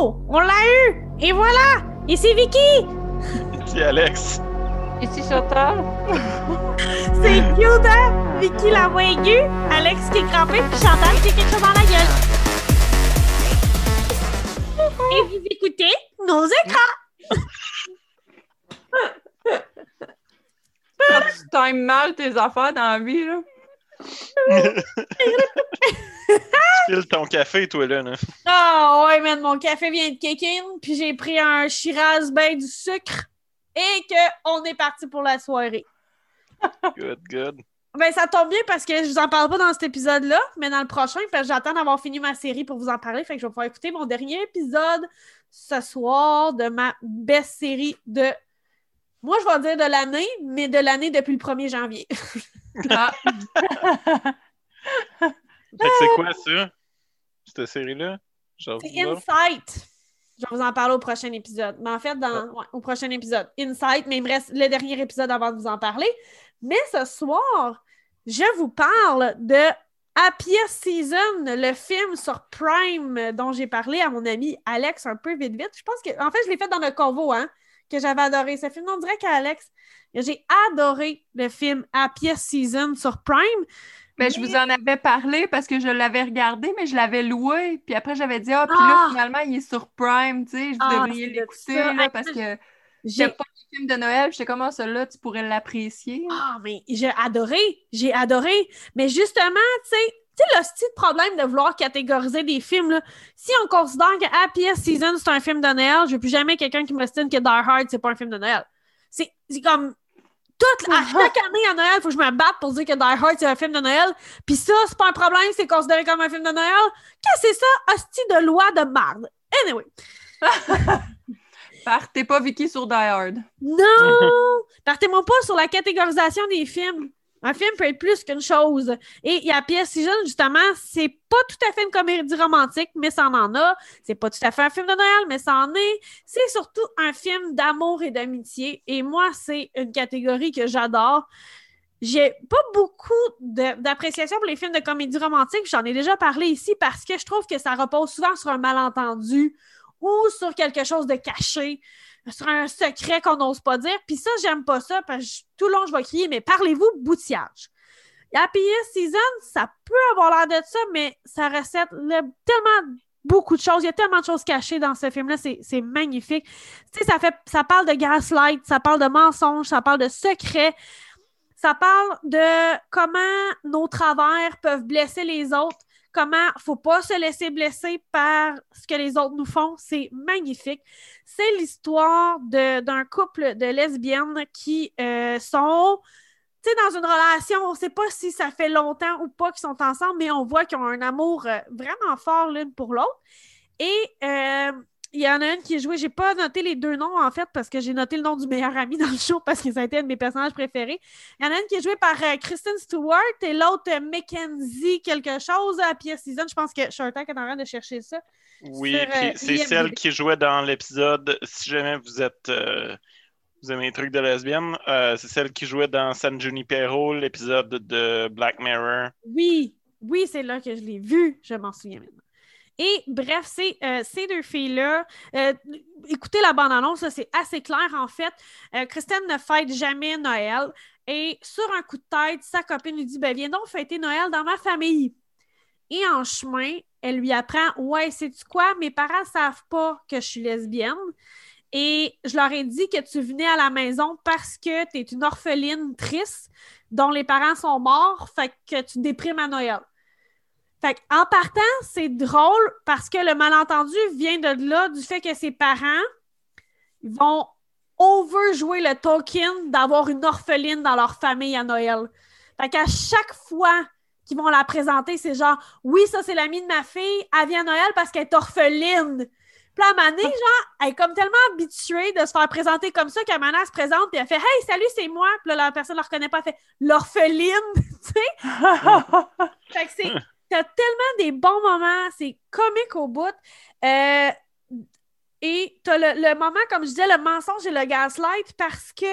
Oh! On l'a eu! Et voilà! Et c'est Vicky! Ici Alex. Ici Chantal. C'est cute, hein? Vicky la voix aiguë, Alex qui est crampé, puis Chantal qui a quelque chose dans la gueule. Et vous écoutez nos écrans! Quand tu times mal tes affaires dans la vie, là. Ton café, toi, là. Ah ouais, man, mon café vient de kick in, puis j'ai pris un Shiraz ben du sucre, et que on est parti pour la soirée. Good, good. Ben, ça tombe bien parce que je vous en parle pas dans cet épisode-là, mais dans le prochain, fait que j'attends d'avoir fini ma série pour vous en parler. Fait que je vais pouvoir écouter mon dernier épisode ce soir de ma best série de. Moi, je vais dire de l'année, mais de l'année depuis le 1er janvier. Ah. C'est quoi ça? Cette série-là? C'est Insight. Je vais vous en parler au prochain épisode. Mais en fait, dans, ouais, au prochain épisode. Insight, mais il me reste le dernier épisode avant de vous en parler. Mais ce soir, je vous parle de Happiest Season, le film sur Prime dont j'ai parlé à mon ami Alex un peu vite vite. Je pense que, en fait, je l'ai fait dans le convo, hein, que j'avais adoré. Ce film, on dirait qu'Alex, j'ai adoré le film Happiest Season sur Prime. Ben, je vous en avais parlé parce que je l'avais regardé, mais je l'avais loué. Puis après, j'avais dit, ah, puis là, Ah! finalement, il est sur Prime, tu sais, je Ah, devrais l'écouter, parce que J'ai pas les films de Noël. J'étais comme, ah, celui-là, tu pourrais l'apprécier. Ah, mais j'ai adoré, j'ai adoré. Mais justement, tu sais, tu sais, le style problème de vouloir catégoriser des films, là, si on considère que Happiest Season, c'est un film de Noël, je veux plus jamais quelqu'un qui m'ostine que Die Hard, c'est pas un film de Noël. C'est c'est comme. Toute, à chaque année à Noël, il faut que je me batte pour dire que Die Hard, c'est un film de Noël. Puis ça, c'est pas un problème, c'est considéré comme un film de Noël. Qu'est-ce que c'est ça? Hostie de loi de merde. Anyway. Partez pas Vicky sur Die Hard. Non! Partez-moi pas sur la catégorisation des films. Un film peut être plus qu'une chose. Et il y a pièce si jeune, justement, c'est pas tout à fait une comédie romantique, mais ça en a. C'est pas tout à fait un film de Noël, mais ça en est. C'est surtout un film d'amour et d'amitié. Et moi, c'est une catégorie que j'adore. J'ai pas beaucoup d'appréciation pour les films de comédie romantique. J'en ai déjà parlé ici parce que je trouve que ça repose souvent sur un malentendu ou sur quelque chose de caché sur un secret qu'on n'ose pas dire. Puis ça, j'aime pas ça parce que tout le long, je vais crier, mais parlez-vous boutillage. Happy Season, ça peut avoir l'air de ça, mais ça recette le- tellement beaucoup de choses. Il y a tellement de choses cachées dans ce film-là. C'est c'est magnifique. Tu sais, ça, fait, ça parle de gaslight, ça parle de mensonges, ça parle de secrets. Ça parle de comment nos travers peuvent blesser les autres, comment faut pas se laisser blesser par ce que les autres nous font. C'est magnifique. C'est l'histoire d'un couple de lesbiennes qui euh, sont dans une relation, on ne sait pas si ça fait longtemps ou pas qu'ils sont ensemble, mais on voit qu'ils ont un amour euh, vraiment fort l'une pour l'autre. Et euh, il y en a une qui est jouée, j'ai pas noté les deux noms en fait, parce que j'ai noté le nom du meilleur ami dans le show parce que ça a été un de mes personnages préférés. Il y en a une qui est jouée par euh, Kristen Stewart et l'autre euh, Mackenzie quelque chose à Pierre Season. Je pense que Shortak est en train de chercher ça. Oui, euh, c'est celle qui jouait dans l'épisode. Si jamais vous êtes. euh, vous aimez les trucs de lesbienne, euh, c'est celle qui jouait dans San Junipero, l'épisode de Black Mirror. Oui, oui, c'est là que je l'ai vu. Je m'en souviens maintenant. Et bref, c'est euh, ces deux filles-là. euh, écoutez la bande-annonce, c'est assez clair en fait. Euh, Christine ne fête jamais Noël. Et sur un coup de tête, sa copine lui dit ben, Viens donc fêter Noël dans ma famille. Et en chemin, elle lui apprend Ouais, sais-tu quoi? Mes parents savent pas que je suis lesbienne. Et je leur ai dit que tu venais à la maison parce que tu es une orpheline triste dont les parents sont morts, fait que tu déprimes à Noël. Fait en partant, c'est drôle parce que le malentendu vient de là, du fait que ses parents vont overjouer le token d'avoir une orpheline dans leur famille à Noël. Fait qu'à chaque fois qu'ils vont la présenter, c'est genre Oui, ça c'est l'amie de ma fille, elle vient à Noël parce qu'elle est orpheline. Puis à donné, genre, elle est comme tellement habituée de se faire présenter comme ça qu'à elle se présente et elle fait Hey, salut, c'est moi. Puis là, la personne ne la reconnaît pas, elle fait l'orpheline, tu sais. Fait que c'est. T'as tellement des bons moments, c'est comique au bout. Euh, et t'as le, le moment, comme je disais, le mensonge et le gaslight parce que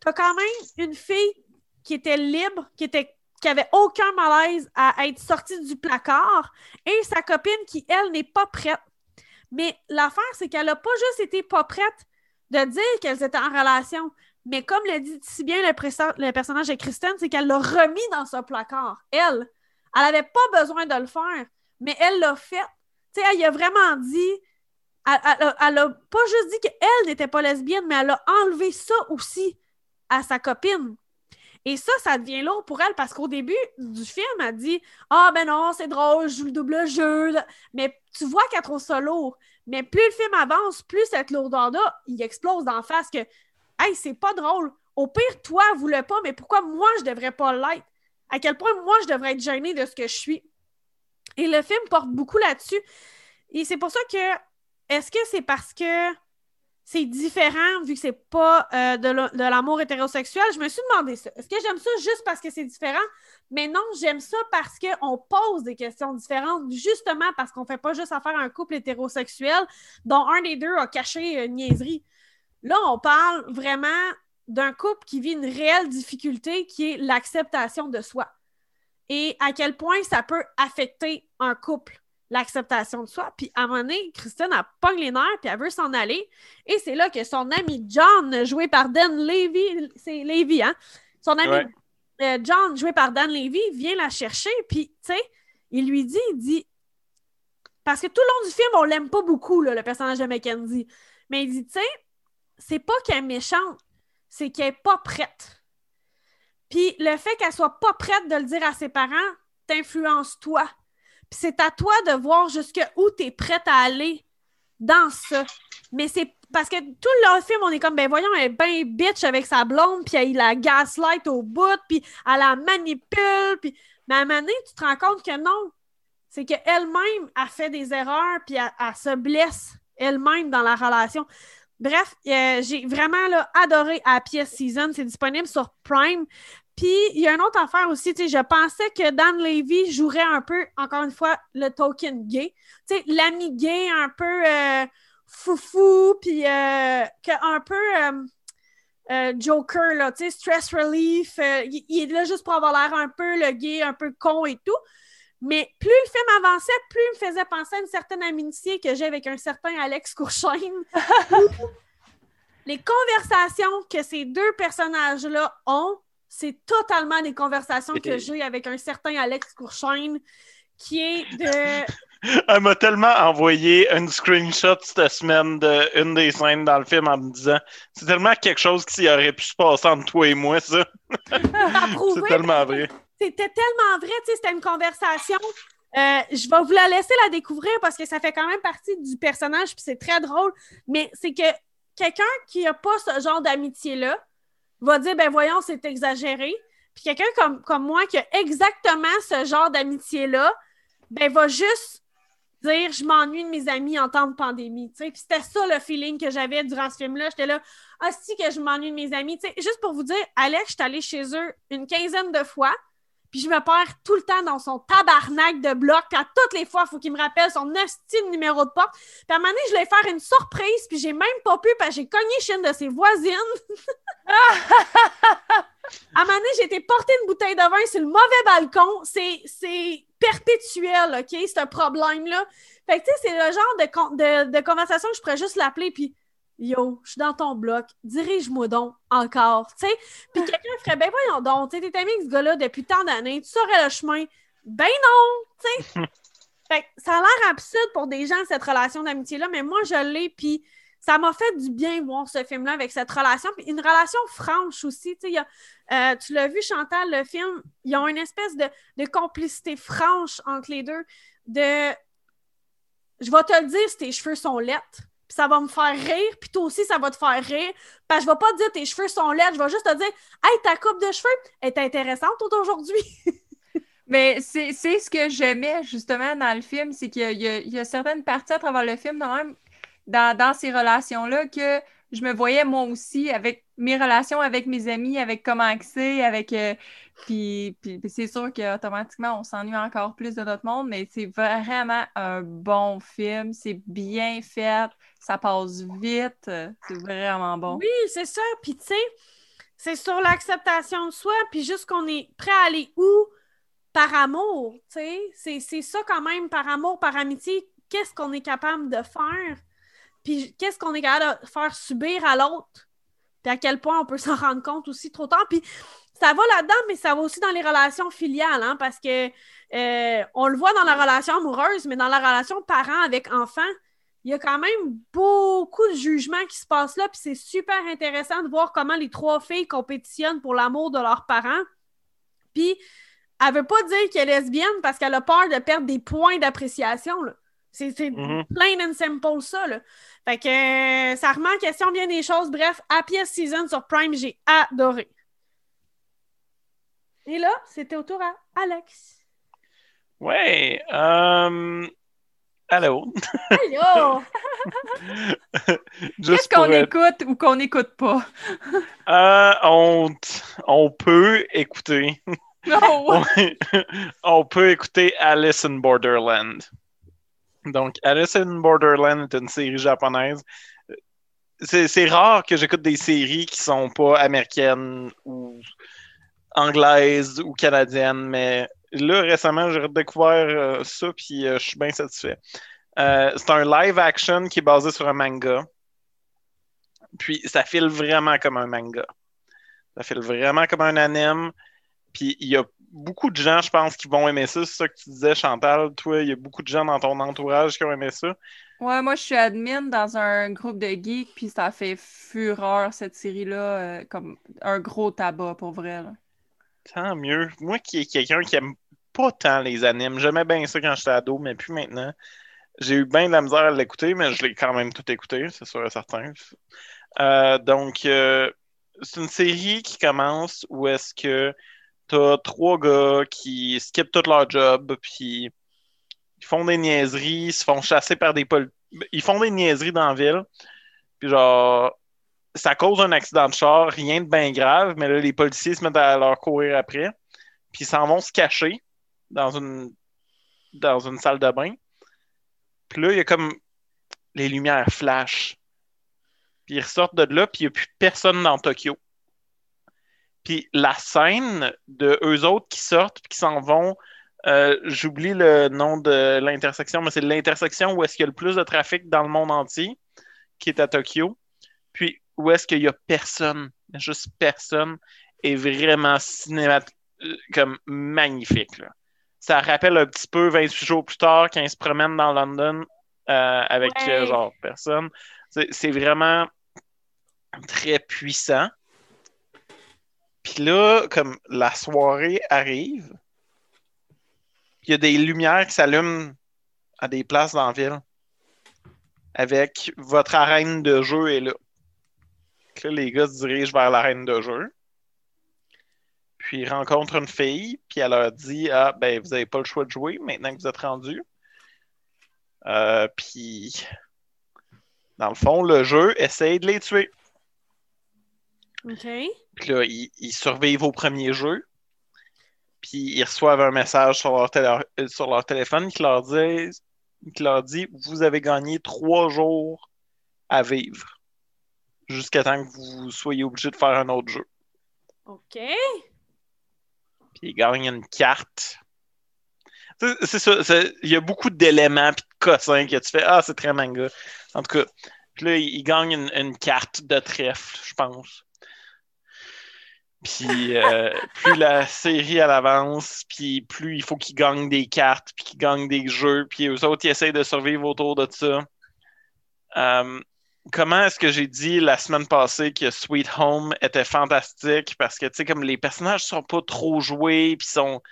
t'as quand même une fille qui était libre, qui était qui avait aucun malaise à être sortie du placard et sa copine qui, elle, n'est pas prête. Mais l'affaire, c'est qu'elle n'a pas juste été pas prête de dire qu'elles étaient en relation, mais comme le dit si bien le, personnage de Kristen, c'est qu'elle l'a remis dans ce placard. Elle, elle n'avait pas besoin de le faire, mais elle l'a fait. Tu sais, elle a vraiment dit, elle n'a pas juste dit qu'elle n'était pas lesbienne, mais elle a enlevé ça aussi à sa copine. Et ça, ça devient lourd pour elle parce qu'au début du film, elle dit Ah, ben non, c'est drôle, je joue le double jeu. Mais tu vois qu'elle trouve ça lourd. Mais plus le film avance, plus cette lourdeur-là, il explose d'en face que Hey, c'est pas drôle. Au pire, toi, voulais pas, mais pourquoi moi, je devrais pas l'être? À quel point moi, je devrais être gênée de ce que je suis? Et le film porte beaucoup là-dessus. Et c'est pour ça que, est-ce que c'est parce que c'est différent vu que c'est pas euh, de l'amour hétérosexuel? Je me suis demandé ça. Est-ce que j'aime ça juste parce que c'est différent? Mais non, j'aime ça parce qu'on pose des questions différentes, justement parce qu'on fait pas juste affaire à un couple hétérosexuel dont un des deux a caché une niaiserie. Là, on parle vraiment d'un couple qui vit une réelle difficulté qui est l'acceptation de soi. Et à quel point ça peut affecter un couple l'acceptation de soi. Puis à un moment donné, Kristen a pogne les nerfs, puis elle veut s'en aller. Et c'est là que son ami John, joué par Dan Levy, c'est Levy, hein? Son ami euh, John, joué par Dan Levy, vient la chercher, puis, tu sais, il lui dit, il dit... Parce que tout le long du film, on l'aime pas beaucoup, le personnage de Mackenzie. Mais il dit, tu sais, c'est pas qu'elle est méchante, c'est qu'elle est pas prête. Puis le fait qu'elle soit pas prête de le dire à ses parents t'influence toi. Puis c'est à toi de voir jusqu'où tu es prête à aller dans ça. Mais c'est parce que tout le film, on est comme, ben voyons, elle est bien bitch avec sa blonde, puis elle la gaslight au bout, puis elle la manipule, puis... Mais à un moment donné, tu te rends compte que non. C'est qu'elle-même a fait des erreurs, puis elle, se blesse elle-même dans la relation. Bref, euh, j'ai vraiment là, adoré pièce season. C'est disponible sur Prime. Puis, il y a une autre affaire aussi, tu sais, je pensais que Dan Levy jouerait un peu, encore une fois, le token gay. Tu sais, l'ami gay un peu euh, foufou, puis euh, un peu Joker, là, tu sais, stress relief. il, est là juste pour avoir l'air un peu le gay, un peu con et tout. Mais plus le film avançait, plus il me faisait penser à une certaine amitié que j'ai avec un certain Alex Courchaine. les conversations que ces deux personnages-là ont c'est totalement des conversations que j'ai avec un certain Alex Courchaine qui est de. Elle m'a tellement envoyé une screenshot cette semaine d'une des scènes dans le film en me disant c'est tellement quelque chose qui aurait pu se passer entre toi et moi, ça. c'est tellement vrai. C'était tellement vrai, c'était une conversation. Euh, je vais vous la laisser la découvrir parce que ça fait quand même partie du personnage, puis c'est très drôle. Mais c'est que quelqu'un qui n'a pas ce genre d'amitié-là, va dire, ben voyons, c'est exagéré. Puis quelqu'un comme, comme moi qui a exactement ce genre d'amitié-là, ben va juste dire, je m'ennuie de mes amis en temps de pandémie. Puis c'était ça le feeling que j'avais durant ce film-là. J'étais là, ah si que je m'ennuie de mes amis. juste pour vous dire, Alex, je suis allée chez eux une quinzaine de fois. Puis je me perds tout le temps dans son tabarnak de bloc. Puis à toutes les fois, il faut qu'il me rappelle son style numéro de porte. Puis à un moment donné, je voulais faire une surprise. Puis j'ai même pas pu parce que j'ai cogné chez une de ses voisines. à un moment donné, j'ai été porter une bouteille de vin sur le mauvais balcon. C'est perpétuel, OK, ce problème-là. Fait que tu sais, c'est le genre de, de, de conversation que je pourrais juste l'appeler. Puis Yo, je suis dans ton bloc, dirige-moi donc encore, tu sais. Puis quelqu'un ferait, ben voyons donc, tu t'es ami avec ce gars-là depuis tant d'années, tu saurais le chemin. Ben non, tu sais. fait que ça a l'air absurde pour des gens, cette relation d'amitié-là, mais moi, je l'ai, puis ça m'a fait du bien voir ce film-là avec cette relation, puis une relation franche aussi, tu sais. Euh, tu l'as vu, Chantal, le film, ils ont une espèce de, de complicité franche entre les deux, de... Je vais te le dire si tes cheveux sont lettres puis ça va me faire rire, puis toi aussi, ça va te faire rire. Parce que je vais pas te dire tes cheveux sont laids, je vais juste te dire Hey, ta coupe de cheveux est intéressante aujourd'hui. Mais c'est ce que j'aimais justement dans le film, c'est qu'il y, y, a certaines parties à travers le film, même, dans, dans ces relations-là, que je me voyais moi aussi avec mes relations avec mes amis, avec comment c'est, avec. Euh, puis, c'est sûr qu'automatiquement, on s'ennuie encore plus de notre monde, mais c'est vraiment un bon film. C'est bien fait, ça passe vite. C'est vraiment bon. Oui, c'est ça. Puis, tu sais, c'est sur l'acceptation de soi, puis juste qu'on est prêt à aller où? Par amour, tu sais. C'est ça quand même, par amour, par amitié, qu'est-ce qu'on est capable de faire, puis qu'est-ce qu'on est capable de faire subir à l'autre, puis à quel point on peut s'en rendre compte aussi trop tard? Puis ça va là-dedans, mais ça va aussi dans les relations filiales, hein, parce que euh, on le voit dans la relation amoureuse, mais dans la relation parent avec enfant, il y a quand même beaucoup de jugements qui se passent là, puis c'est super intéressant de voir comment les trois filles compétitionnent pour l'amour de leurs parents. Puis, elle veut pas dire qu'elle est lesbienne parce qu'elle a peur de perdre des points d'appréciation. C'est mm-hmm. plain and simple ça. Là. Fait que euh, ça remet en question bien des choses. Bref, Happy Season sur Prime, j'ai adoré. Et là, c'était au tour à Alex. Ouais. Euh, Allô? Allô! Qu'est-ce qu'on écoute ou qu'on n'écoute pas? Euh, on, on, peut écouter. On peut écouter Alice in Borderland. Donc, Alice in Borderland est une série japonaise. C'est rare que j'écoute des séries qui sont pas américaines ou anglaises ou canadiennes, mais là, récemment, j'ai redécouvert euh, ça, puis euh, je suis bien satisfait. Euh, c'est un live action qui est basé sur un manga. Puis ça file vraiment comme un manga. Ça file vraiment comme un anime. Puis il y a beaucoup de gens, je pense, qui vont aimer ça. C'est ça que tu disais, Chantal. Toi, il y a beaucoup de gens dans ton entourage qui ont aimé ça. Ouais, moi, je suis admin dans un groupe de geeks, puis ça fait fureur, cette série-là, comme un gros tabac, pour vrai. Tant mieux. Moi qui est quelqu'un qui aime pas tant les animes, j'aimais bien ça quand j'étais ado, mais plus maintenant. J'ai eu bien de la misère à l'écouter, mais je l'ai quand même tout écouté, c'est sûr et certain. Euh, donc, euh, c'est une série qui commence où est-ce que t'as trois gars qui skippent tout leur job, puis ils font des niaiseries, ils se font chasser par des pol... Ils font des niaiseries dans la ville, puis genre, ça cause un accident de char, rien de bien grave, mais là, les policiers se mettent à leur courir après. Puis ils s'en vont se cacher dans une, dans une salle de bain. Puis là, il y a comme les lumières flash. Puis ils ressortent de là, puis il n'y a plus personne dans Tokyo. Puis la scène de eux autres qui sortent, puis qui s'en vont, euh, j'oublie le nom de l'intersection, mais c'est l'intersection où est-ce qu'il y a le plus de trafic dans le monde entier, qui est à Tokyo. Puis où est-ce qu'il n'y a personne, juste personne, est vraiment cinématique, comme magnifique. Ça rappelle un petit peu 28 jours plus tard quand il se promène dans London euh, avec euh, genre personne. C'est vraiment très puissant. Puis là, comme la soirée arrive, il y a des lumières qui s'allument à des places dans la ville. Avec votre arène de jeu est là là, les gars se dirigent vers l'arène de jeu. Puis ils rencontrent une fille, puis elle leur dit Ah, ben, vous n'avez pas le choix de jouer maintenant que vous êtes rendu. Euh, puis, dans le fond, le jeu essaye de les tuer. OK. Puis là, ils, survivent au premier jeu. Puis ils reçoivent un message sur leur, euh, sur leur téléphone qui leur, dit, qui leur dit Vous avez gagné trois jours à vivre jusqu'à temps que vous soyez obligé de faire un autre jeu. OK. Puis il gagne une carte. C'est ça, il y a beaucoup d'éléments et de cossins que tu fais. Ah, c'est très manga. En tout cas, puis là, il, gagne une, carte de trèfle, je pense. Puis euh, plus la série elle avance, puis plus il faut qu'il gagne des cartes, puis qu'il gagne des jeux, puis eux autres ils essayent de survivre autour de ça. Euh, comment est-ce que j'ai dit la semaine passée que Sweet Home était fantastique? Parce que, tu sais, comme les personnages sont pas trop joués, puis sont.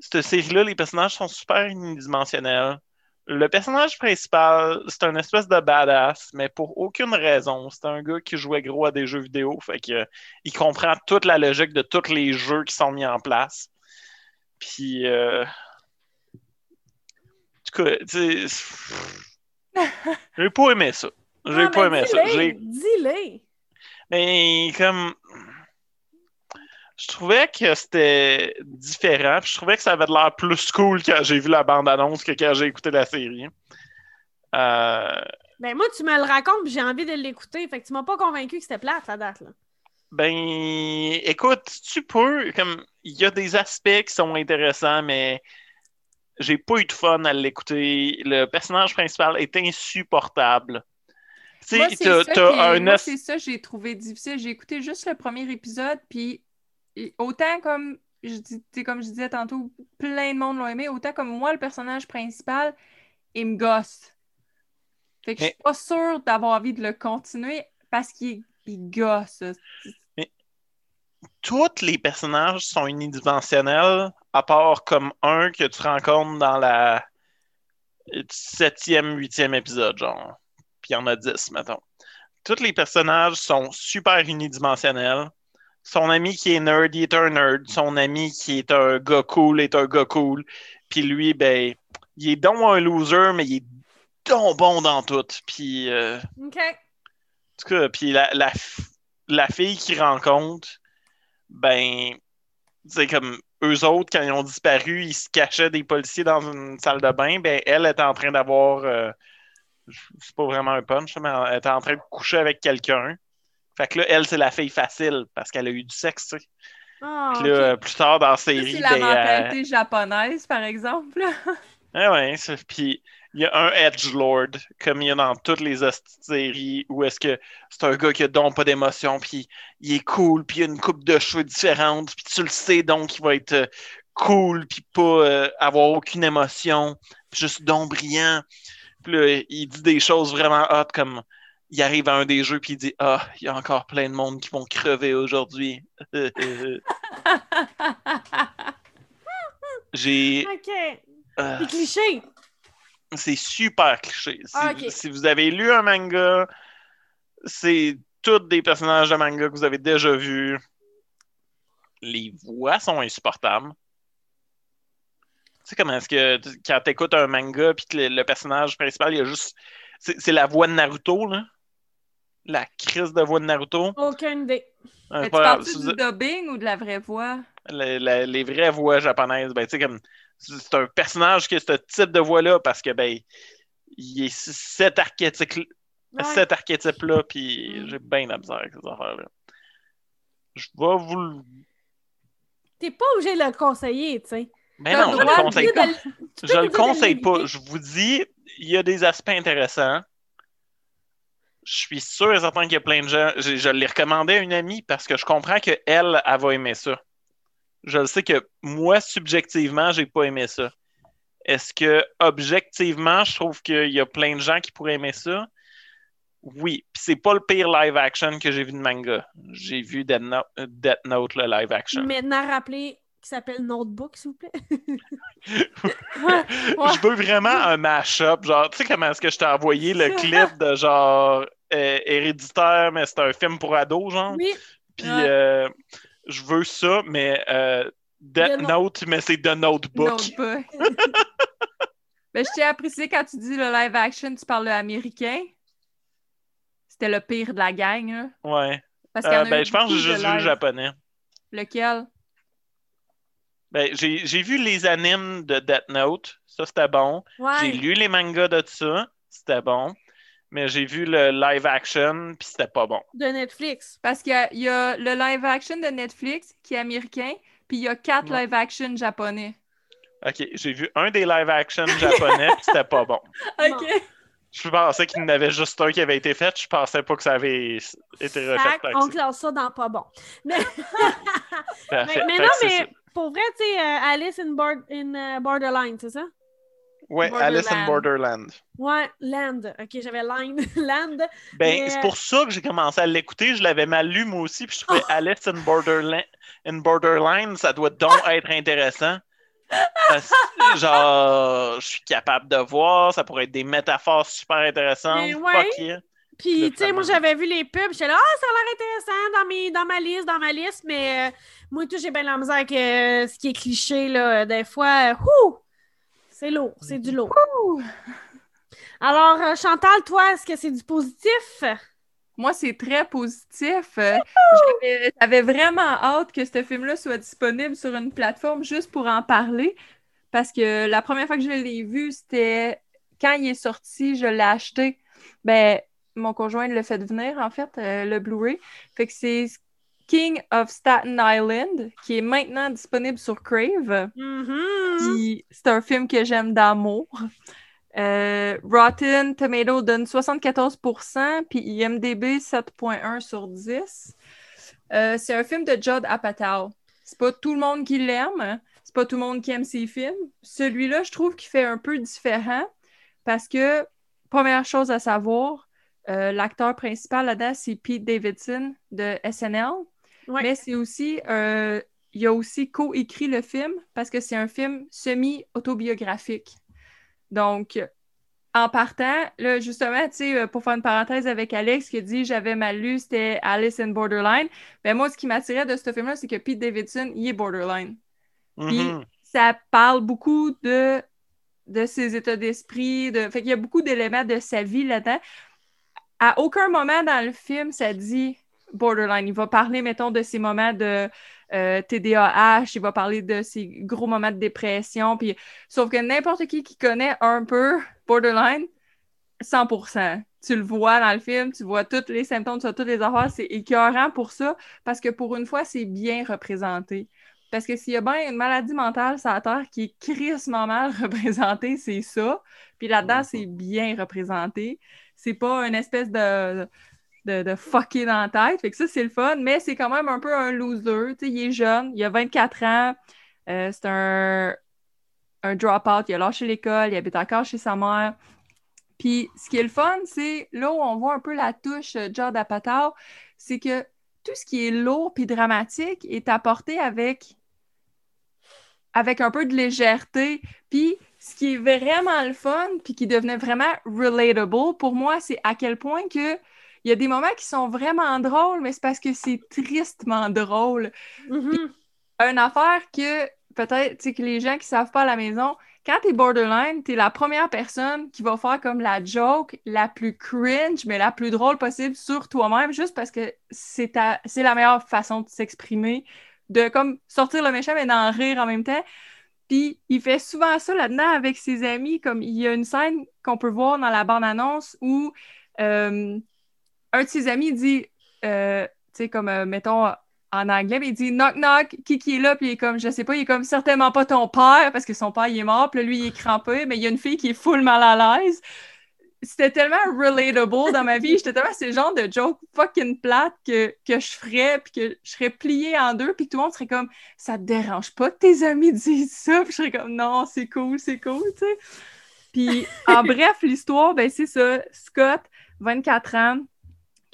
Cette série-là, les personnages sont super unidimensionnels. Le personnage principal, c'est un espèce de badass, mais pour aucune raison. C'est un gars qui jouait gros à des jeux vidéo, fait que il comprend toute la logique de tous les jeux qui sont mis en place. Puis, euh... en tout cas, tu sais, j'ai pas aimé ça. J'ai pas aimé ça. Dis-le! Mais comme. Je trouvais que c'était différent. je trouvais que ça avait de l'air plus cool quand j'ai vu la bande-annonce que quand j'ai écouté la série. Euh... Ben moi, tu me le racontes j'ai envie de l'écouter. Fait que tu m'as pas convaincu que c'était plate à date. Là. Ben, écoute, tu peux. Comme, il y a des aspects qui sont intéressants, mais j'ai pas eu de fun à l'écouter. Le personnage principal est insupportable. Moi, c'est ça, que j'ai trouvé difficile. J'ai écouté juste le premier épisode, puis autant comme je, dis, comme je disais tantôt, plein de monde l'ont aimé, autant comme moi, le personnage principal, il me gosse. Fait que je suis pas sûre d'avoir envie de le continuer parce qu'il gosse. Mais tous les personnages sont unidimensionnels, à part comme un que tu rencontres dans la septième, huitième épisode, genre. Puis il y en a dix, mettons. Tous les personnages sont super unidimensionnels. Son ami qui est nerd, il est un nerd. Son ami qui est un gars cool est un gars cool. Puis lui, ben, il est donc un loser, mais il est donc bon dans tout. Puis. Euh, OK. En tout cas, puis la, la, la fille qu'il rencontre, ben, c'est comme eux autres, quand ils ont disparu, ils se cachaient des policiers dans une salle de bain. Ben, elle était en train d'avoir. Euh, c'est pas vraiment un punch, mais elle était en train de coucher avec quelqu'un. Fait que là, elle, c'est la fille facile parce qu'elle a eu du sexe, tu sais. Ah, là, plus tard dans la série. C'est la ben, mentalité euh, japonaise, par exemple. ah ouais, puis il y a un Edge Lord, comme il y a dans toutes les séries, où est-ce que c'est un gars qui a donc pas d'émotion, puis il est cool, puis il a une coupe de cheveux différente, puis tu le sais donc il va être euh, cool, puis pas euh, avoir aucune émotion, juste donc brillant. Puis là, il dit des choses vraiment hot comme il arrive à un des jeux puis il dit Ah, il y a encore plein de monde qui vont crever aujourd'hui. J'ai. Ok. Euh, c'est cliché. C'est super cliché. Ah, si, vous avez lu un manga, c'est tous des personnages de manga que vous avez déjà vus. Les voix sont insupportables. Tu sais comment est-ce que quand t'écoutes un manga puis que le, personnage principal, il y a juste. C'est la voix de Naruto, là. La crise de voix de Naruto. Aucune idée. tu parles du dubbing ou de la vraie voix? les vraies voix japonaises, ben, tu sais, comme. C'est un personnage qui a ce type de voix-là parce que, ben, il est cet archétype, cet archétype-là, puis mm. j'ai bien la misère avec ces affaires-là. Je vais vous le. T'es pas obligé de le conseiller, tu sais. Mais non, je le conseille pas. Je le conseille pas. Je vous dis, il y a des aspects intéressants. Je suis sûr et certain qu'il y a plein de gens. Je, l'ai recommandé à une amie parce que je comprends qu'elle, elle, elle va aimer ça. Je sais que moi, subjectivement, j'ai pas aimé ça. Est-ce que, objectivement, je trouve qu'il y a plein de gens qui pourraient aimer ça? Oui. Puis c'est pas le pire live action que j'ai vu de manga. J'ai vu Death Note, le live action. Maintenant, rappelez qui s'appelle Notebook, s'il vous plaît? Je veux vraiment un mash-up. Genre, tu sais comment est-ce que je t'ai envoyé le clip de genre euh, héréditaire, mais c'est un film pour ados, genre? Oui. Puis euh, je veux ça, mais euh, Death Note, mais c'est The Notebook. Notebook. ben, je t'ai apprécié quand tu dis le live action, tu parles américain. C'était le pire de la gang, là. Ouais. Parce euh, ben, je pense que j'ai juste vu le japonais. Lequel? Ben, j'ai vu les animes de Death Note, ça c'était bon. J'ai lu les mangas de ça, c'était bon. Mais j'ai vu le live action, puis c'était pas bon. De Netflix. Parce qu'il y, a le live action de Netflix qui est américain, puis il y a quatre live action japonais. Ok, j'ai vu un des live action japonais, puis c'était pas bon. Ok. Je pensais qu'il y en avait juste un qui avait été fait. Je pensais pas que ça avait été refait. On classe ça dans pas bon. Mais, mais non, mais pour vrai, tu sais, euh, Alice in, in uh, Borderline, c'est ça? Ouais, Alice in Borderland. Ouais, Land. Ok, j'avais Line, Land. Ben, c'est pour ça que j'ai commencé à l'écouter. Je l'avais mal lu moi aussi, puis je trouvais oh! Alice in Borderland, in Borderline, ça doit donc être intéressant. genre, je suis capable de voir, ça pourrait être des métaphores super intéressantes. Ouais. Puis, tu sais, moi, j'avais vu les pubs, j'étais là, ah, ça a l'air intéressant dans, mes, dans ma liste, dans ma liste, mais euh, moi, tout, j'ai bien la misère avec euh, ce qui est cliché, là. Des fois, euh, c'est lourd, c'est du lourd. Alors, Chantal, toi, est-ce que c'est du positif? Moi, c'est très positif. J'avais vraiment hâte que ce film-là soit disponible sur une plateforme juste pour en parler. Parce que la première fois que je l'ai vu, c'était quand il est sorti, je l'ai acheté. Ben, mon conjoint le fait venir, en fait, euh, le Blu-ray. Fait que c'est King of Staten Island, qui est maintenant disponible sur Crave. Mm-hmm. C'est un film que j'aime d'amour. Euh, Rotten Tomato donne 74%, puis IMDB 7.1 sur 10. Euh, c'est un film de Judd Apatow. C'est pas tout le monde qui l'aime, c'est pas tout le monde qui aime ses films. Celui-là, je trouve qu'il fait un peu différent parce que, première chose à savoir, euh, l'acteur principal là-dedans, c'est Pete Davidson de SNL. Mais c'est aussi, euh, il a aussi co-écrit le film parce que c'est un film semi-autobiographique. Donc, en partant, là, justement, tu sais, euh, pour faire une parenthèse avec Alex qui a dit j'avais mal lu, c'était Alice in Borderline. Ben moi, ce qui m'attirait de ce film-là, c'est que Pete Davidson, il est borderline. Puis Mhm. ça parle beaucoup de, de ses états d'esprit, de... fait qu'il y a beaucoup d'éléments de sa vie là-dedans. À aucun moment dans le film, ça dit borderline. Il va parler, mettons, de ses moments de euh, TDAH, il va parler de ses gros moments de dépression, puis sauf que n'importe qui qui connaît un peu borderline, 100%. Tu le vois dans le film, tu vois tous les symptômes, tu vois toutes les affaires, c'est écœurant pour ça, parce que pour une fois, c'est bien représenté. Parce que s'il y a bien une maladie mentale sur la Terre qui est crissement mal représentée, c'est ça. Puis là-dedans, c'est bien représenté. C'est pas une espèce de, de, de dans la tête. Fait que ça, c'est le fun. Mais c'est quand même un peu un loser. Il est jeune, il a 24 ans. Euh, c'est un, un drop-out. Il a lâché l'école, il habite encore chez sa mère. Puis ce qui est le fun, c'est là où on voit un peu la touche euh, Judd Apatow, c'est que tout ce qui est lourd puis dramatique est apporté avec avec un peu de légèreté. Puis ce qui est vraiment le fun, puis qui devenait vraiment relatable pour moi, c'est à quel point que il y a des moments qui sont vraiment drôles, mais c'est parce que c'est tristement drôle. Mhm. Une affaire que peut-être que les gens qui savent pas à la maison, quand t'es borderline, t'es la première personne qui va faire comme la joke la plus cringe, mais la plus drôle possible sur toi-même, juste parce que c'est ta... c'est la meilleure façon de s'exprimer, de comme sortir le méchant mais d'en rire en même temps. Puis il fait souvent ça là-dedans avec ses amis, comme il y a une scène qu'on peut voir dans la bande-annonce où euh, un de ses amis dit, euh, tu sais, comme, euh, mettons, en anglais, mais il dit knock knock, qui qui est là, puis il est comme, je sais pas, il est comme certainement pas ton père, parce que son père il est mort, puis lui il est crampé, mais il y a une fille qui est full mal à l'aise. C'était tellement relatable dans ma vie, j'étais tellement le genre de joke fucking plate que, que je ferais, puis que je serais pliée en deux, puis tout le monde serait comme, ça te dérange pas que tes amis disent ça, puis je serais comme, non, c'est cool, c'est cool, tu sais. Puis en bref, l'histoire, ben c'est ça, Scott, 24 ans,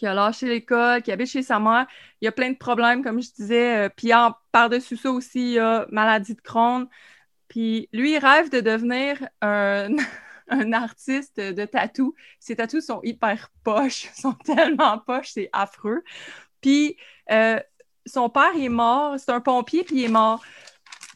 qui a lâché l'école, qui habite chez sa mère. Il y a plein de problèmes, comme je disais. Euh, puis en- par-dessus ça aussi, il y a maladie de Crohn. Puis lui, il rêve de devenir un, un artiste de tatou. Ses tatous sont hyper poches, sont tellement poches, c'est affreux. Puis euh, son père est mort, c'est un pompier, puis il est mort.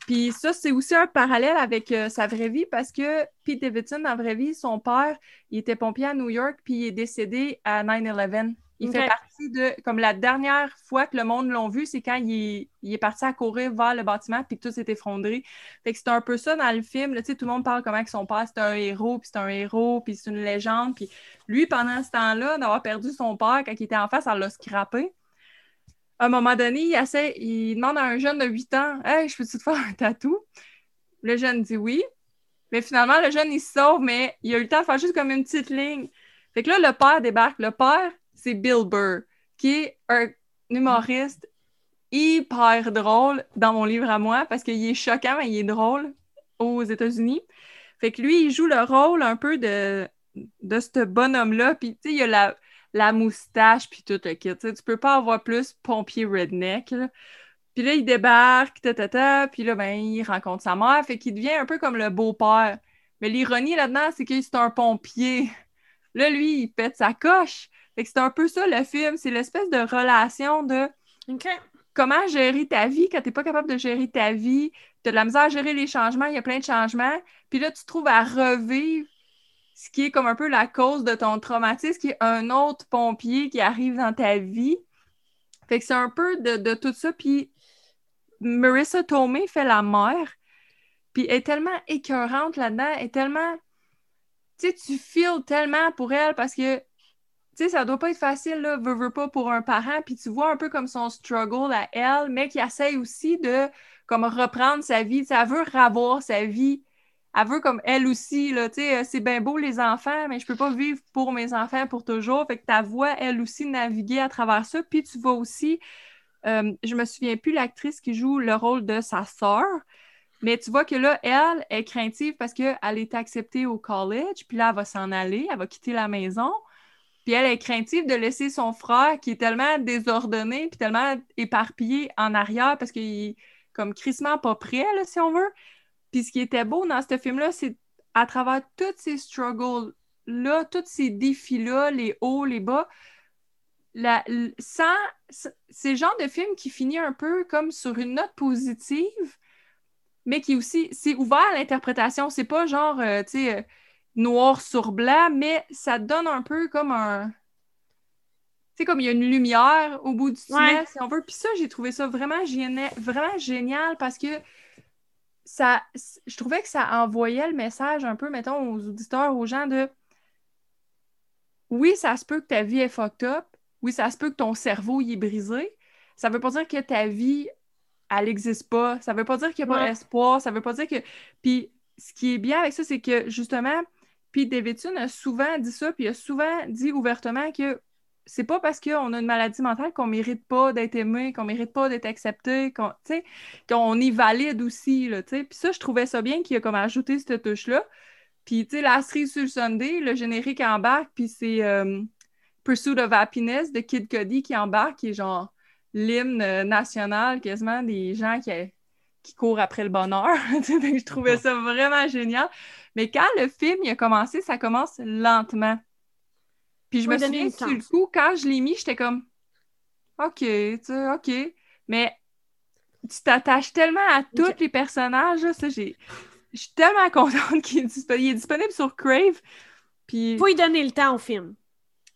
Puis ça, c'est aussi un parallèle avec euh, sa vraie vie parce que Pete Davidson, dans la vraie vie, son père, il était pompier à New York, puis il est décédé à 9-11. Il fait partie de, comme la dernière fois que le monde l'ont vu, c'est quand il est, il est parti à courir vers le bâtiment, puis que tout s'est effondré. Fait que c'est un peu ça dans le film. là, Tu sais, tout le monde parle comment que son père, c'est un héros, puis c'est un héros, puis c'est une légende. Puis lui, pendant ce temps-là, d'avoir perdu son père quand il était en face, ça l'a scrappé. À un moment donné, il, essaie, il demande à un jeune de 8 ans Hey, je peux-tu te faire un tatou Le jeune dit oui. Mais finalement, le jeune, il se sauve, mais il a eu le temps de faire juste comme une petite ligne. Fait que là, le père débarque. Le père, c'est Bill Burr, qui est un humoriste hyper drôle dans mon livre à moi, parce qu'il est choquant, mais il est drôle aux États-Unis. Fait que lui, il joue le rôle un peu de, ce bonhomme-là. Puis, tu sais, il a la, moustache, puis tout le kit. Tu sais, tu peux pas avoir plus pompier redneck. Puis là, il débarque, ta, ta, ta, puis là, ben, il rencontre sa mère, fait qu'il devient un peu comme le beau-père. Mais l'ironie là-dedans, c'est que c'est un pompier. Là, lui, il pète sa coche. Fait que c'est un peu ça, le film. C'est l'espèce de relation de comment gérer ta vie quand t'es pas capable de gérer ta vie. T'as de la misère à gérer les changements, il y a plein de changements. Puis là, tu te trouves à revivre ce qui est comme un peu la cause de ton traumatisme, qui est un autre pompier qui arrive dans ta vie. Fait que c'est un peu de, de tout ça. Puis Marissa Tomei fait la mère. Puis elle est tellement écœurante là-dedans. Elle est tellement... Tu sais, tu feels tellement pour elle parce que tu sais, ça doit pas être facile, là, veux, pas pour un parent, puis tu vois un peu comme son struggle à elle, mais qui essaye aussi de, comme, reprendre sa vie, elle veut revoir sa vie, elle veut comme elle aussi, là, tu sais, c'est bien beau les enfants, mais je peux pas vivre pour mes enfants pour toujours, fait que ta voix, elle aussi, naviguer à travers ça, puis tu vois aussi, euh, je me souviens plus l'actrice qui joue le rôle de sa sœur, mais tu vois que là, elle est craintive parce qu'elle est acceptée au college, puis là, elle va s'en aller, elle va quitter la maison. Puis elle est craintive de laisser son frère qui est tellement désordonné puis tellement éparpillé en arrière parce qu'il est comme crissement pas prêt, là, si on veut. Puis ce qui était beau dans ce film-là, c'est à travers tous ces struggles-là, tous ces défis-là, les hauts, les bas, la, sans, c'est le genre de film qui finit un peu comme sur une note positive, mais qui aussi, c'est ouvert à l'interprétation. C'est pas genre, euh, tu sais, euh, noir sur blanc, mais ça donne un peu comme un. Tu sais, comme il y a une lumière au bout du tunnel, si on veut. Puis ça, j'ai trouvé ça vraiment, génial, vraiment génial parce que ça, je trouvais que ça envoyait le message un peu, mettons, aux auditeurs, aux gens de oui, ça se peut que ta vie est fucked up. Oui, ça se peut que ton cerveau y est brisé. Ça veut pas dire que ta vie, elle n'existe pas. Ça veut pas dire qu'il n'y a pas d'espoir. Ça veut pas dire que. Puis ce qui est bien avec ça, c'est que justement, puis Davidson a souvent dit ça, puis il a souvent dit ouvertement que c'est pas parce qu'on a une maladie mentale qu'on mérite pas d'être aimé, qu'on mérite pas d'être accepté, qu'on est valide aussi. Là, puis ça, je trouvais ça bien qu'il a comme ajouté cette touche-là. Puis, tu sais, la cerise sur le Sunday, le générique embarque, puis c'est euh, Pursuit of Happiness de Kid Cody qui embarque, qui est genre l'hymne national quasiment des gens qui, qui courent après le bonheur. je trouvais ça vraiment génial. Mais quand le film il a commencé, ça commence lentement. Puis je me souviens sur le coup, quand je l'ai mis, j'étais comme OK, tu sais, OK. Mais tu t'attaches tellement à tous les personnages, ça, j'ai. Je suis tellement contente qu'il est, disponible. est disponible sur Crave. Puis... Faut y donner le temps au film.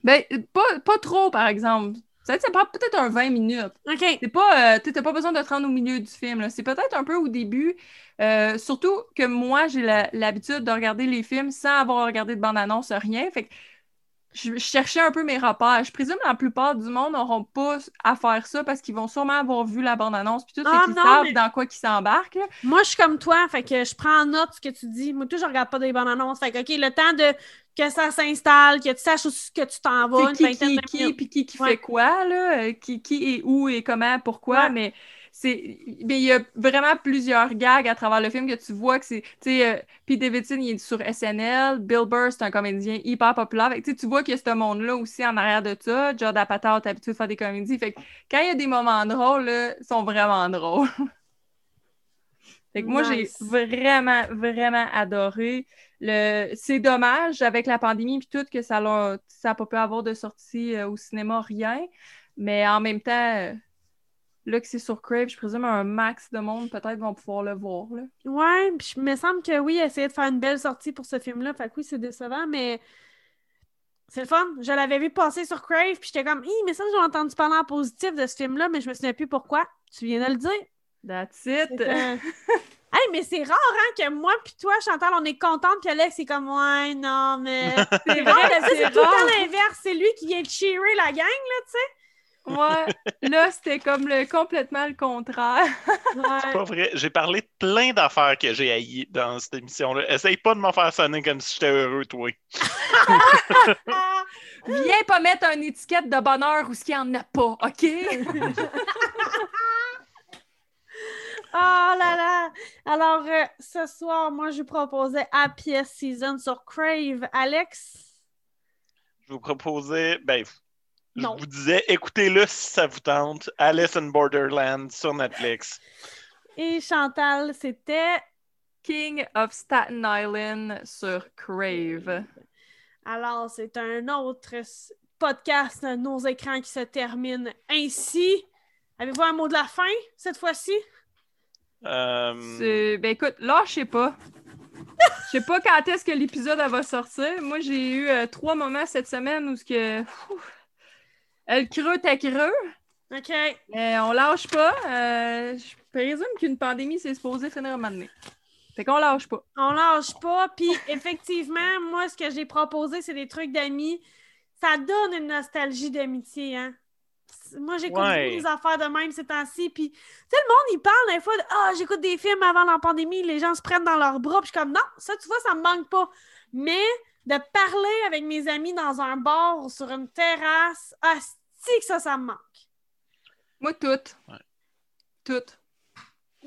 Ben, pas, pas trop, par exemple. Ça, ça prend peut-être un 20 minutes. OK. C'est pas, euh, t'as pas besoin de te rendre au milieu du film. C'est peut-être un peu au début. Euh, surtout que moi, j'ai l'habitude de regarder les films sans avoir regardé de bande-annonce, rien. Fait que je, cherchais un peu mes repères. Je présume que la plupart du monde n'auront pas à faire ça parce qu'ils vont sûrement avoir vu la bande-annonce puis tout, ah, qu'ils savent dans quoi ils s'embarquent. Moi, je suis comme toi, fait que je prends en note ce que tu dis. Moi, tout, je regarde pas des bandes-annonces. Fait que, OK, le temps de que ça s'installe, que tu saches où que tu t'en vas. Qui, qui, qui, puis qui, qui fait quoi, là, euh, qui, qui est où et comment, pourquoi, mais c'est il y a vraiment plusieurs gags à travers le film que tu vois que c'est tu sais euh, Pete Davidson il est sur SNL Bill Burr c'est un comédien hyper populaire. Fait, tu vois qu'il y a ce monde là aussi en arrière de ça. Judd Apatow est habitué de faire des comédies. Fait quand il y a des moments drôles là, ils sont vraiment drôles. Fait que moi j'ai vraiment vraiment adoré le c'est dommage avec la pandémie puis tout que ça n'a ça pas pu avoir de sortie euh, au cinéma rien mais en même temps euh, Là que c'est sur Crave, je présume un max de monde peut-être vont pouvoir le voir. Là. Ouais, puis il me semble que oui, essayer de faire une belle sortie pour ce film-là. Fait que oui, c'est décevant, mais c'est le fun. Je l'avais vu passer sur Crave, puis j'étais comme, Hi, mais ça, j'ai entendu parler en positif de ce film-là, mais je me souviens plus pourquoi. Tu viens de le dire. That's it. Hey, mais c'est rare, hein, que moi puis toi, Chantal, on est contente, puis Alex, c'est comme, ouais, non, mais. c'est vrai, c'est tout le temps l'inverse. C'est lui qui vient cheerer la gang, là, tu sais. Moi, là, c'était comme le, complètement le contraire. C'est pas vrai. J'ai parlé de plein d'affaires que j'ai haïes dans cette émission-là. Essaye pas de m'en faire sonner comme si j'étais heureux, toi. Viens pas mettre une étiquette de bonheur où ce qu'il n'y en a pas, OK? Oh là là! Alors, euh, ce soir, moi, je proposais pièce Season sur Crave. Alex? Je vous proposais, ben, je vous disais, écoutez-le si ça vous tente. Alice in Borderland sur Netflix. Et Chantal, c'était King of Staten Island sur Crave. Alors, c'est un autre podcast, nos écrans qui se termine ainsi. Avez-vous un mot de la fin cette fois-ci? Euh... Ben écoute, là, je sais pas. Je sais pas quand est-ce que l'épisode va sortir. Moi, j'ai eu euh, trois moments cette semaine où ce que. Elle creux, t'es creux. OK. Mais on lâche pas. Euh, je présume qu'une pandémie, c'est supposé finir un moment donné. Fait qu'on lâche pas. On lâche pas. Puis effectivement, moi, ce que j'ai proposé, c'est des trucs d'amis. ça donne une nostalgie d'amitié, hein. Moi, j'écoute des affaires de même ces temps-ci. Puis, tu sais, le monde, il parle des fois de Ah, j'écoute des films avant la pandémie, les gens se prennent dans leurs bras. Puis, je suis comme Non, ça, tu vois, ça me manque pas. Mais de parler avec mes amis dans un bar ou sur une terrasse, ah, que ça, ça me manque. Moi, toutes. Ouais. Toutes.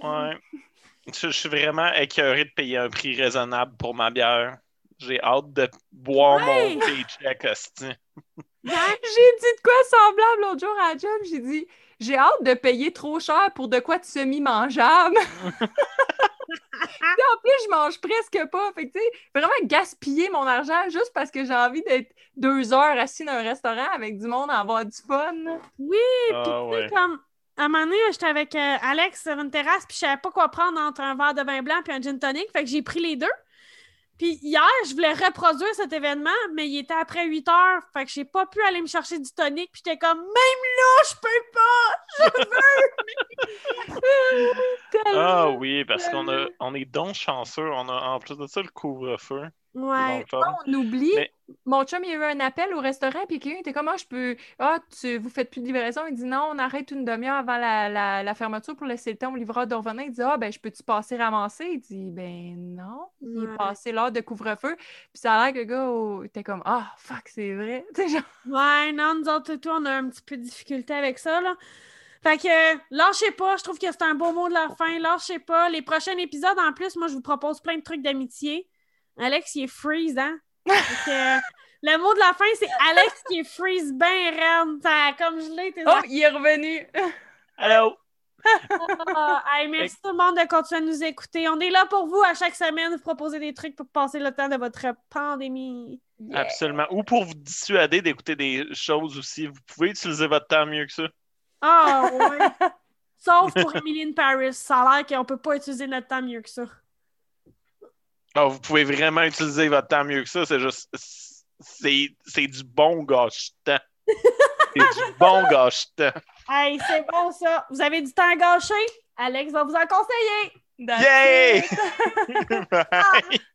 Ouais. je, suis vraiment écœuré de payer un prix raisonnable pour ma bière. J'ai hâte de boire mon paycheck, J'ai dit de quoi semblable l'autre jour à job. J'ai dit j'ai hâte de payer trop cher pour de quoi de semi-mangeable. en plus, je mange presque pas. Fait que, vraiment gaspiller mon argent juste parce que j'ai envie d'être deux heures assis dans un restaurant avec du monde à avoir du fun. Oui, ah, puis comme à un moment donné, j'étais avec euh, Alex sur une terrasse, puis je savais pas quoi prendre entre un verre de vin blanc et un gin tonic. Fait que j'ai pris les deux. Puis hier, je voulais reproduire cet événement, mais il était après 8 heures. Fait que j'ai pas pu aller me chercher du tonic. Puis j'étais comme, même là, je peux pas! Je veux! ah oui, parce qu'on on est donc chanceux. On a en plus de ça le couvre-feu. Ouais. on oublie. Mon chum, il y a eu un appel au restaurant, puis quelqu'un était comme, ah, je peux. Ah, tu, vous faites plus de livraison. Il dit, non, on arrête une demi-heure avant la, fermeture pour laisser le temps au livreur de revenir. Il dit, ah, ben, je peux-tu passer ramasser? Il dit, ben, non. Il est passé l'heure de couvre-feu. Puis ça a l'air que le gars était comme, ah, fuck, c'est vrai. Genre... Ouais, non, nous autres, tout, on a un petit peu de difficulté avec ça, là. Fait que, lâchez pas, je trouve que c'est un beau mot de la fin. Lâchez pas. Les prochains épisodes, en plus, moi, je vous propose plein de trucs d'amitié. Alex, il est freeze, hein? Le mot de la fin, c'est Alex qui est freeze bien raide. Comme je l'ai. Oh, il est revenu. Hello. Ah, merci tout le monde de continuer à nous écouter. On est là pour vous à chaque semaine, vous proposer des trucs pour passer le temps de votre pandémie. Absolument. Ou pour vous dissuader d'écouter des choses aussi. Vous pouvez utiliser votre temps mieux que ça. Ah, ouais. Sauf pour Emily in Paris. Ça a l'air qu'on peut pas utiliser notre temps mieux que ça. Ah, vous pouvez vraiment utiliser votre temps mieux que ça. C'est juste. C'est du bon gâche-temps. c'est du bon gâche-temps. Hey, c'est bon ça. Vous avez du temps à gâcher? Alex va vous en conseiller. Yay! Bye!